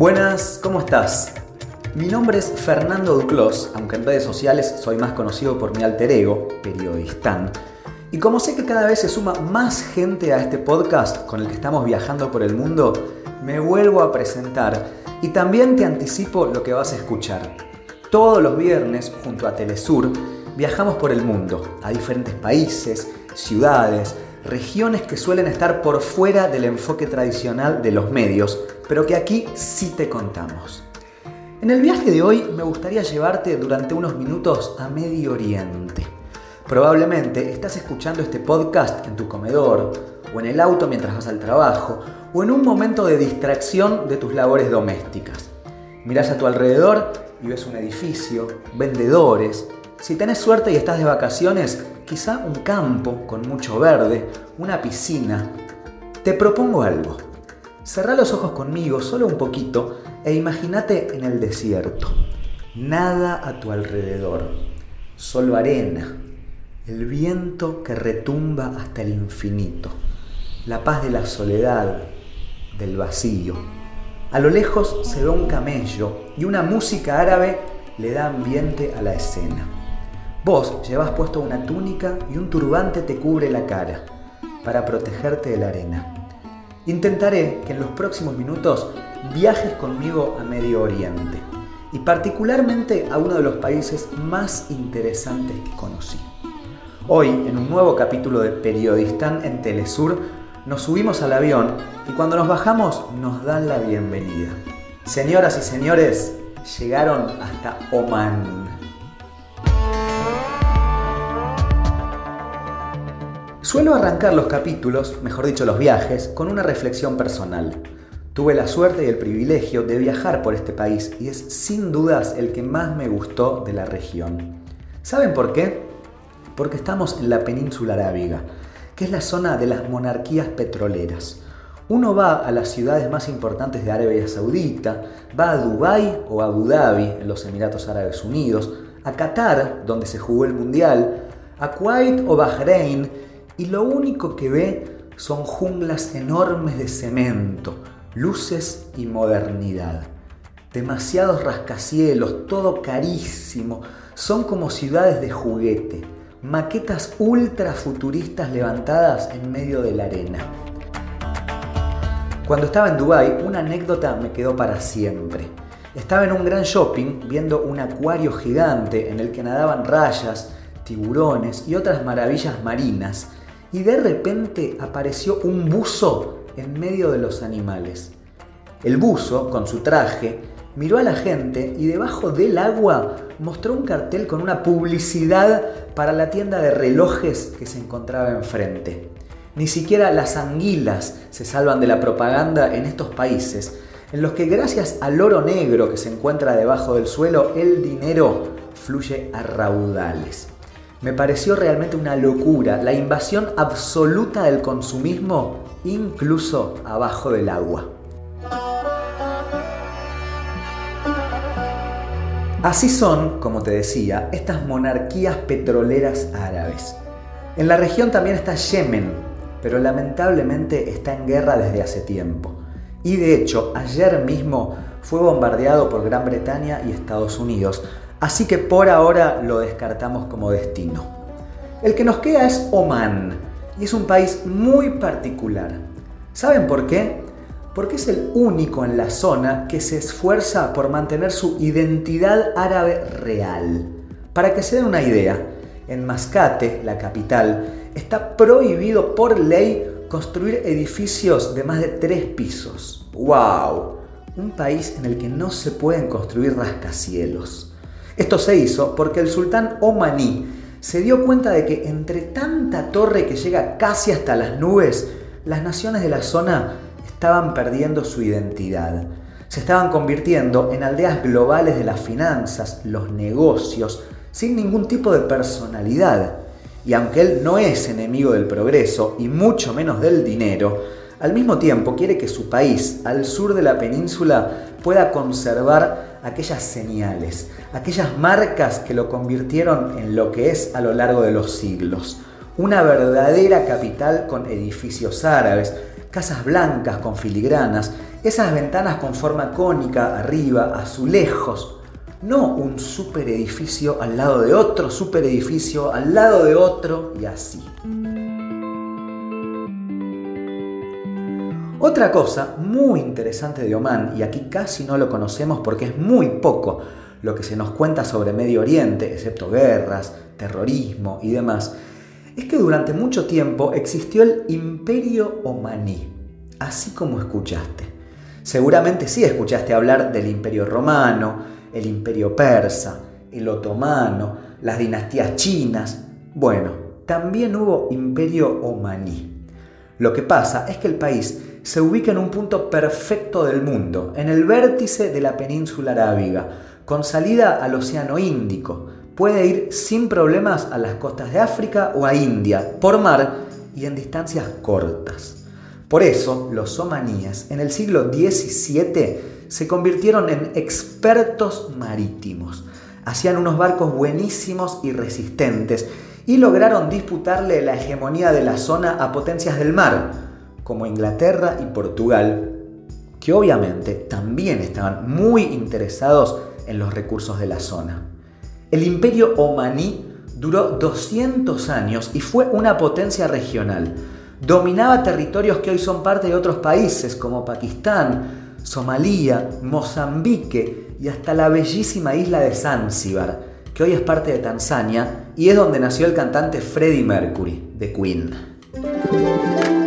Buenas, ¿cómo estás? Mi nombre es Fernando Duclos, aunque en redes sociales soy más conocido por mi alter ego, Periodistán. Y como sé que cada vez se suma más gente a este podcast con el que estamos viajando por el mundo, me vuelvo a presentar y también te anticipo lo que vas a escuchar. Todos los viernes, junto a Telesur, viajamos por el mundo, a diferentes países, ciudades, regiones que suelen estar por fuera del enfoque tradicional de los medios, pero que aquí sí te contamos. En el viaje de hoy me gustaría llevarte durante unos minutos a Medio Oriente. Probablemente estás escuchando este podcast en tu comedor, o en el auto mientras vas al trabajo, o en un momento de distracción de tus labores domésticas. Mirás a tu alrededor y ves un edificio, vendedores. Si tenés suerte y estás de vacaciones, quizá un campo con mucho verde, una piscina. Te propongo algo. Cerrá los ojos conmigo solo un poquito e imagínate en el desierto. Nada a tu alrededor, solo arena, el viento que retumba hasta el infinito, la paz de la soledad, del vacío. A lo lejos se ve un camello y una música árabe le da ambiente a la escena. Vos llevas puesto una túnica y un turbante te cubre la cara para protegerte de la arena. Intentaré que en los próximos minutos viajes conmigo a Medio Oriente y particularmente a uno de los países más interesantes que conocí. Hoy, en un nuevo capítulo de Periodistán en Telesur, nos subimos al avión y cuando nos bajamos nos dan la bienvenida. Señoras y señores, llegaron hasta Oman. Suelo arrancar los capítulos, mejor dicho los viajes, con una reflexión personal. Tuve la suerte y el privilegio de viajar por este país y es sin dudas el que más me gustó de la región. ¿Saben por qué? Porque estamos en la península arábiga, que es la zona de las monarquías petroleras. Uno va a las ciudades más importantes de Arabia Saudita, va a Dubái o Abu Dhabi, en los Emiratos Árabes Unidos, a Qatar, donde se jugó el Mundial, a Kuwait o Bahrein, y lo único que ve son junglas enormes de cemento, luces y modernidad. Demasiados rascacielos, todo carísimo, son como ciudades de juguete, maquetas ultra futuristas levantadas en medio de la arena. Cuando estaba en Dubai, una anécdota me quedó para siempre. Estaba en un gran shopping viendo un acuario gigante en el que nadaban rayas, tiburones y otras maravillas marinas y de repente apareció un buzo en medio de los animales. El buzo, con su traje, miró a la gente y debajo del agua mostró un cartel con una publicidad para la tienda de relojes que se encontraba enfrente. Ni siquiera las anguilas se salvan de la propaganda en estos países, en los que gracias al oro negro que se encuentra debajo del suelo, el dinero fluye a raudales. Me pareció realmente una locura la invasión absoluta del consumismo, incluso abajo del agua. Así son, como te decía, estas monarquías petroleras árabes. En la región también está Yemen, pero lamentablemente está en guerra desde hace tiempo. Y de hecho, ayer mismo fue bombardeado por Gran Bretaña y Estados Unidos, Así que por ahora lo descartamos como destino. El que nos queda es Oman y es un país muy particular. ¿Saben por qué? Porque es el único en la zona que se esfuerza por mantener su identidad árabe real. Para que se den una idea, en Mascate, la capital, está prohibido por ley construir edificios de más de tres pisos. ¡Wow! Un país en el que no se pueden construir rascacielos. Esto se hizo porque el sultán omaní se dio cuenta de que entre tanta torre que llega casi hasta las nubes, las naciones de la zona estaban perdiendo su identidad. Se estaban convirtiendo en aldeas globales de las finanzas, los negocios, sin ningún tipo de personalidad. Y aunque él no es enemigo del progreso y mucho menos del dinero, al mismo tiempo quiere que su país, al sur de la península, pueda conservar aquellas señales, aquellas marcas que lo convirtieron en lo que es a lo largo de los siglos. Una verdadera capital con edificios árabes, casas blancas con filigranas, esas ventanas con forma cónica arriba, azulejos, no un super edificio al lado de otro super edificio al lado de otro y así. Otra cosa muy interesante de Oman, y aquí casi no lo conocemos porque es muy poco lo que se nos cuenta sobre Medio Oriente, excepto guerras, terrorismo y demás, es que durante mucho tiempo existió el Imperio Omaní, así como escuchaste. Seguramente sí escuchaste hablar del Imperio Romano, el Imperio Persa, el Otomano, las dinastías chinas. Bueno, también hubo Imperio Omaní. Lo que pasa es que el país se ubica en un punto perfecto del mundo, en el vértice de la península arábiga, con salida al Océano Índico. Puede ir sin problemas a las costas de África o a India, por mar y en distancias cortas. Por eso, los omaníes en el siglo XVII se convirtieron en expertos marítimos. Hacían unos barcos buenísimos y resistentes y lograron disputarle la hegemonía de la zona a potencias del mar, como Inglaterra y Portugal, que obviamente también estaban muy interesados en los recursos de la zona. El imperio omaní duró 200 años y fue una potencia regional. Dominaba territorios que hoy son parte de otros países como Pakistán, Somalia, Mozambique y hasta la bellísima isla de Zanzíbar, que hoy es parte de Tanzania y es donde nació el cantante Freddie Mercury, de Queen.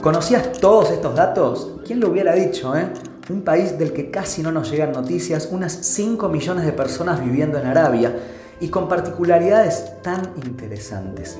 ¿Conocías todos estos datos? ¿Quién lo hubiera dicho, eh? Un país del que casi no nos llegan noticias, unas 5 millones de personas viviendo en Arabia y con particularidades tan interesantes.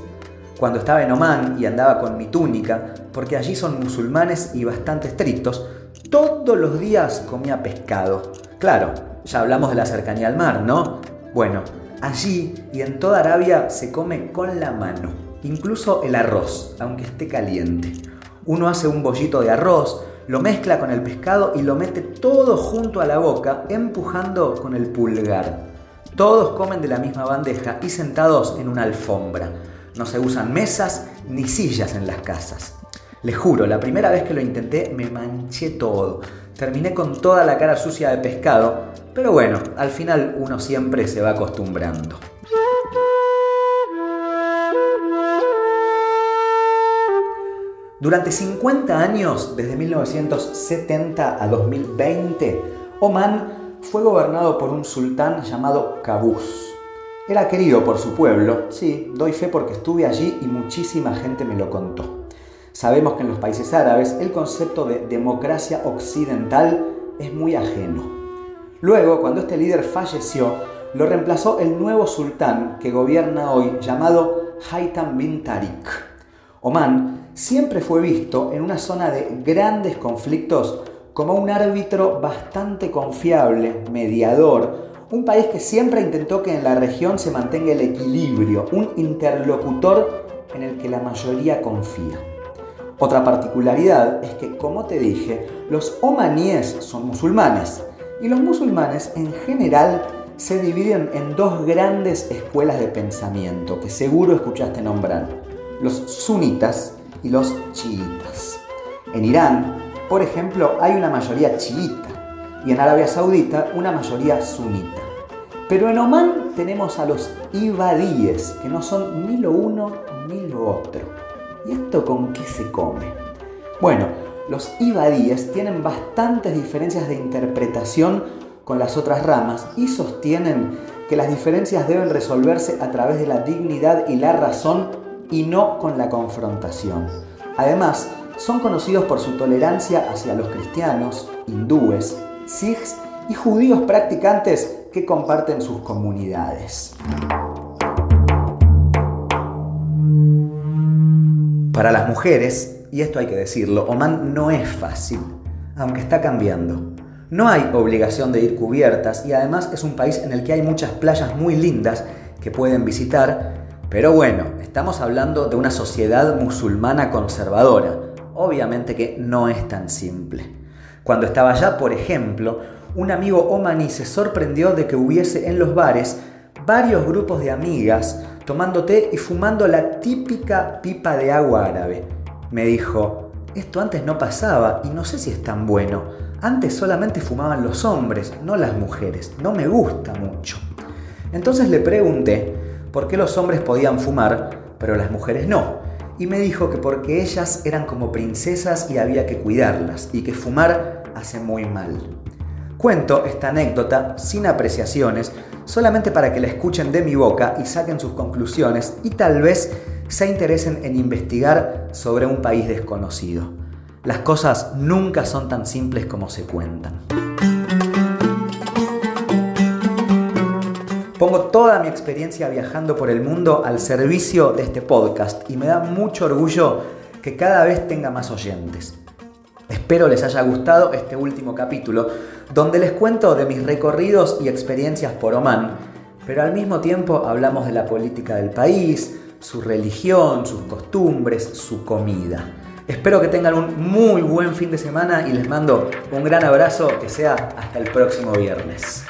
Cuando estaba en Omán y andaba con mi túnica, porque allí son musulmanes y bastante estrictos, todos los días comía pescado. Claro, ya hablamos de la cercanía al mar, ¿no? Bueno, allí y en toda Arabia se come con la mano, incluso el arroz, aunque esté caliente. Uno hace un bollito de arroz, lo mezcla con el pescado y lo mete todo junto a la boca, empujando con el pulgar. Todos comen de la misma bandeja y sentados en una alfombra. No se usan mesas ni sillas en las casas. Les juro, la primera vez que lo intenté me manché todo. Terminé con toda la cara sucia de pescado, pero bueno, al final uno siempre se va acostumbrando. Durante 50 años, desde 1970 a 2020, Oman fue gobernado por un sultán llamado Qaboos. Era querido por su pueblo, sí, doy fe porque estuve allí y muchísima gente me lo contó. Sabemos que en los países árabes el concepto de democracia occidental es muy ajeno. Luego, cuando este líder falleció, lo reemplazó el nuevo sultán que gobierna hoy llamado Haytham bin Tariq. Oman siempre fue visto en una zona de grandes conflictos como un árbitro bastante confiable, mediador, un país que siempre intentó que en la región se mantenga el equilibrio, un interlocutor en el que la mayoría confía. Otra particularidad es que, como te dije, los omaníes son musulmanes y los musulmanes en general se dividen en dos grandes escuelas de pensamiento que seguro escuchaste nombrar, los sunitas y los chiitas. En Irán, por ejemplo, hay una mayoría chiita y en Arabia Saudita una mayoría sunita. Pero en Omán tenemos a los ibadíes, que no son ni lo uno ni lo otro. ¿Y esto con qué se come? Bueno, los ibadíes tienen bastantes diferencias de interpretación con las otras ramas y sostienen que las diferencias deben resolverse a través de la dignidad y la razón y no con la confrontación. Además, son conocidos por su tolerancia hacia los cristianos, hindúes, sikhs y judíos practicantes que comparten sus comunidades. Para las mujeres, y esto hay que decirlo, Oman no es fácil, aunque está cambiando. No hay obligación de ir cubiertas y además es un país en el que hay muchas playas muy lindas que pueden visitar pero bueno, estamos hablando de una sociedad musulmana conservadora. Obviamente que no es tan simple. Cuando estaba allá, por ejemplo, un amigo omaní se sorprendió de que hubiese en los bares varios grupos de amigas tomando té y fumando la típica pipa de agua árabe. Me dijo, esto antes no pasaba y no sé si es tan bueno. Antes solamente fumaban los hombres, no las mujeres. No me gusta mucho. Entonces le pregunté por qué los hombres podían fumar, pero las mujeres no. Y me dijo que porque ellas eran como princesas y había que cuidarlas, y que fumar hace muy mal. Cuento esta anécdota sin apreciaciones, solamente para que la escuchen de mi boca y saquen sus conclusiones y tal vez se interesen en investigar sobre un país desconocido. Las cosas nunca son tan simples como se cuentan. Pongo toda mi experiencia viajando por el mundo al servicio de este podcast y me da mucho orgullo que cada vez tenga más oyentes. Espero les haya gustado este último capítulo, donde les cuento de mis recorridos y experiencias por Oman, pero al mismo tiempo hablamos de la política del país, su religión, sus costumbres, su comida. Espero que tengan un muy buen fin de semana y les mando un gran abrazo que sea hasta el próximo viernes.